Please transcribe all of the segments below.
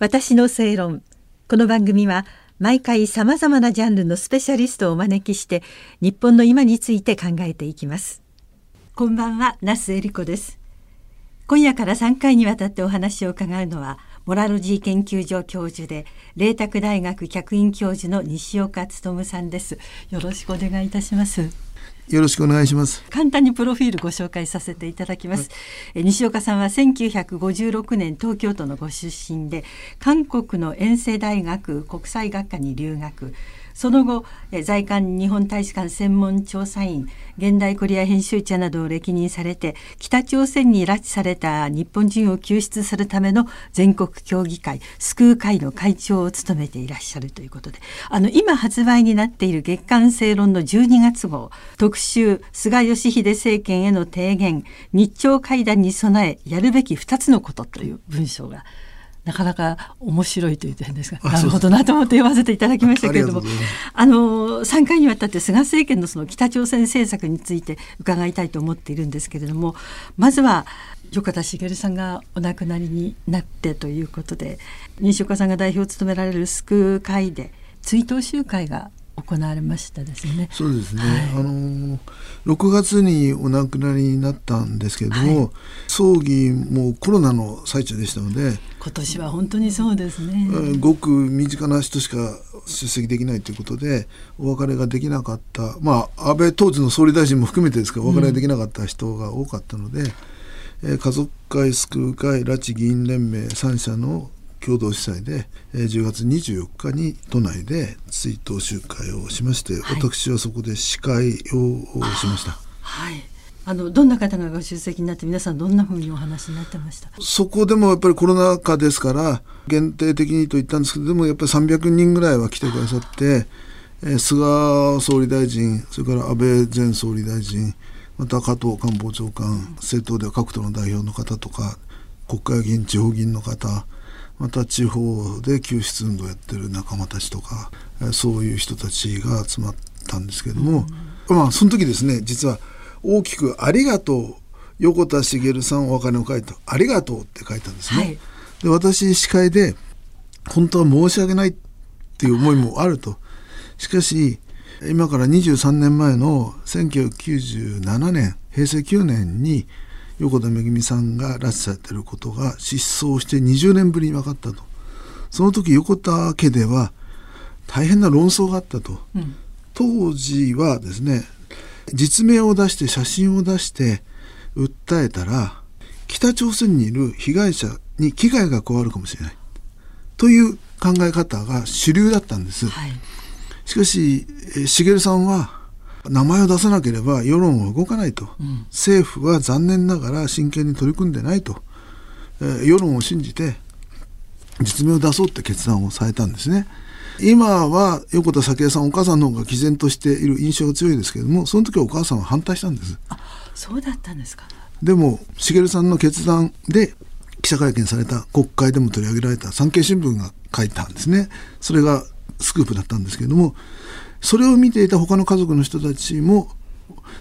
私の正論。この番組は毎回さまざまなジャンルのスペシャリストをお招きして日本の今について考えていきます。こんばんは那須恵理子です。今夜から3回にわたってお話を伺うのはモラロジー研究所教授で麗澤大学客員教授の西岡努さんです。よろしくお願いいたします。よろしくお願いします。簡単にプロフィールご紹介させていただきます。はい、西岡さんは1956年東京都のご出身で、韓国の遠征大学国際学科に留学。その後在韓日本大使館専門調査員現代コリア編集者などを歴任されて北朝鮮に拉致された日本人を救出するための全国協議会救う会の会長を務めていらっしゃるということであの今発売になっている月刊正論の12月号特集菅義偉政権への提言日朝会談に備えやるべき2つのことという文章がなかなか面白いという点ですがなるほどなと思って読ませていただきましたけれどもあの3回にわたって菅政権のその北朝鮮政策について伺いたいと思っているんですけれどもまずは横田茂さんがお亡くなりになってということで西岡さんが代表を務められる救う会で追悼集会が行われましたですね。そうですね。はい、あの6月にお亡くなりになったんですけれども、はい、葬儀もコロナの最中でしたので、今年は本当にそうですね。ごく身近な人しか出席できないということでお別れができなかった、まあ安倍当時の総理大臣も含めてですけどお別れできなかった人が多かったので。うんえ家族会救う会拉致議員連盟3社の共同主催で、えー、10月24日に都内で追悼集会をしまして、はい、私はそこで司会をしました。はい。あのどんな方がご出席になって皆さんどんなふうにお話になってました？そこでもやっぱりコロナ禍ですから限定的にと言ったんですけどでもやっぱり300人ぐらいは来てくださって、えー、菅総理大臣それから安倍前総理大臣また加藤官房長官政党では各党の代表の方とか国会議員地方議員の方また地方で救出運動をやってる仲間たちとかそういう人たちが集まったんですけれども、うん、まあその時ですね実は大きく「ありがとう横田茂さんお別れを書いた「ありがとう」って書いたんですね。はい、で私司会で本当は申し訳ないっていう思いもあると。しかし今から23年前の1997年平成9年に横田めぐみさんが拉致されていることが失踪して20年ぶりに分かったと。その時横田家では大変な論争があったと、うん、当時はですね実名を出して写真を出して訴えたら北朝鮮にいる被害者に危害が加わるかもしれない。という考え方が主流だったんです、はい、しかし茂さんは名前を出さなければ世論は動かないと、うん、政府は残念ながら真剣に取り組んでないと、えー、世論を信じて実名を出そうって決断をされたんですね。今は横田早紀江さんお母さんの方が毅然としている印象が強いですけれどもその時はお母さんは反対したんです。あそうだったんですか。でも茂さんの決断で記者会見された国会でも取り上げられた産経新聞が書いたんですね。それがスクープだったんですけれどもそれを見ていた他の家族の人たちも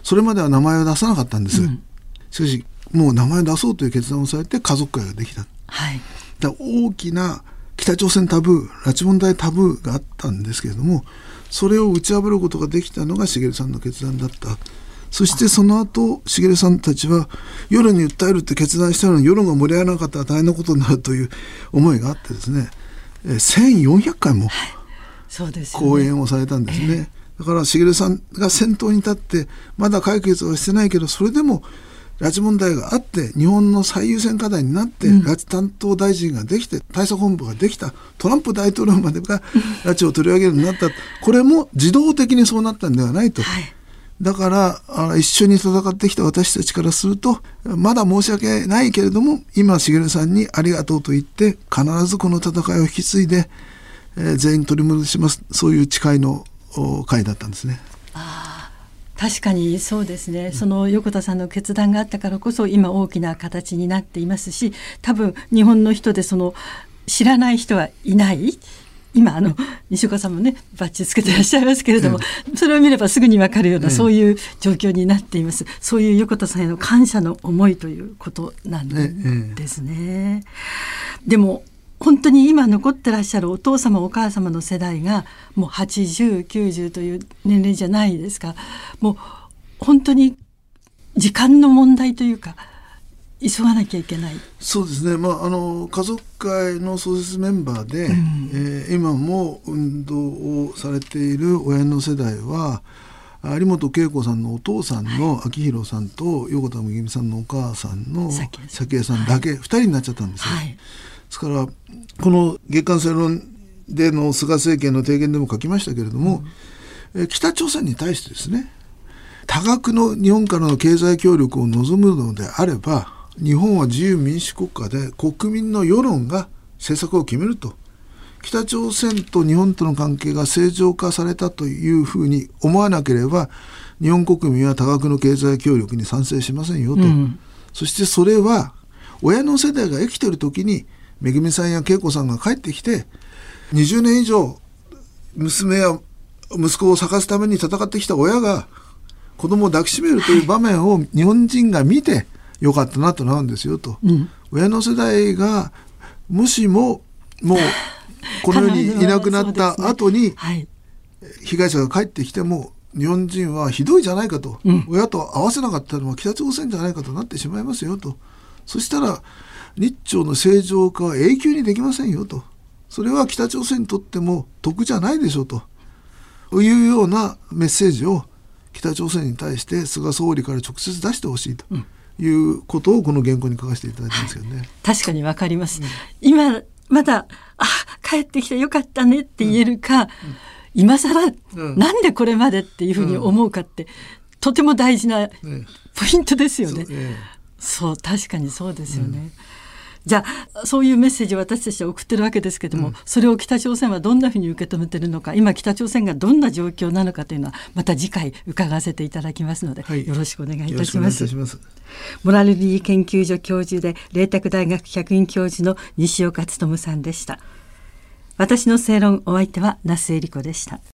それまでは名前を出さなかったんです、うん、しかしもう名前を出そうという決断をされて家族会ができた、はい、だ大きな北朝鮮タブー拉致問題タブーがあったんですけれどもそれを打ち破ることができたのが茂さんの決断だった。そしてその後茂さんたちは夜に訴えるって決断したのに世論が盛り上がらなかったら大変なことになるという思いがあってですね1400回も、はい講演をされたんですね。だから茂さんが先頭に立ってまだ解決はしてないけどそれでも拉致問題があって日本の最優先課題になって、拉致担当大臣ができて対策本部ができたトランプ大統領までが 拉致を取り上げるようになったこれも自動的にそうなったんではないと。はいだから一緒に戦ってきた私たちからするとまだ申し訳ないけれども今茂さんにありがとうと言って必ずこの戦いを引き継いでえー、全員取り戻しますそういう誓いの会だったんですね。あ確かにそうですね、その横田さんの決断があったからこそ今大きな形になっていますし多分日本の人でその知らない人はいない。今あの 西岡さんもねバッチつけてらっしゃいますけれども、それを見ればすぐに分かるような、そういう状況になっています。そういう横田さんへの感謝の思いということなんですね。でも本当に今残ってらっしゃるお父様お母様の世代がもう8090という年齢じゃないですか。もう本当に時間の問題というか急がなきゃいけない。そうですね、まあ、あの家族会の創設メンバーで、うん、えー、今も運動をされている親の世代は有本恵子さんのお父さんの明宏さんと横田めぐみさんのお母さんの早紀江さんだけ2人になっちゃったんですよ。はい、ですからこの月刊正論での菅政権の提言でも書きましたけれども、うん、北朝鮮に対してですね多額の日本からの経済協力を望むのであれば日本は自由民主国家で国民の世論が政策を決めると。北朝鮮と日本との関係が正常化されたというふうに思わなければ日本国民は多額の経済協力に賛成しませんよと、うん、そしてそれは親の世代が生きてる時にめぐみさんや恵子さんが帰ってきて20年以上娘や息子を咲かすために戦ってきた親が子供を抱きしめるという場面を日本人が見てよかったなとなるんですよと、うん、親の世代がもしももうこの世に いなくなった後に被害者が帰ってきても日本人はひどいじゃないかと、うん、親と合わせなかったのは北朝鮮じゃないかとなってしまいますよとそしたら日朝の正常化は永久にできませんよと。それは北朝鮮にとっても得じゃないでしょうと。いうようなメッセージを北朝鮮に対して菅総理から直接出してほしいと。いうことをこの原稿に書かせていただいてますけどね。確かにわかります。うん、今まだあ帰ってきてよかったねって言えるか、うん、今更、うん、なんでこれまでっていうふうに思うかって、とても大事なポイントですよね。そう確かにそうですよね。じゃあそういうメッセージを私たちは送ってるわけですけども、うん、それを北朝鮮はどんなふうに受け止めてるのか今北朝鮮がどんな状況なのかというのはまた次回伺わせていただきますので、はい、よろしくお願いいたします。ますモラルリー研究所教授で麗澤大学客員教授の西岡努さんでした。私の正論お相手は那須恵理子でした。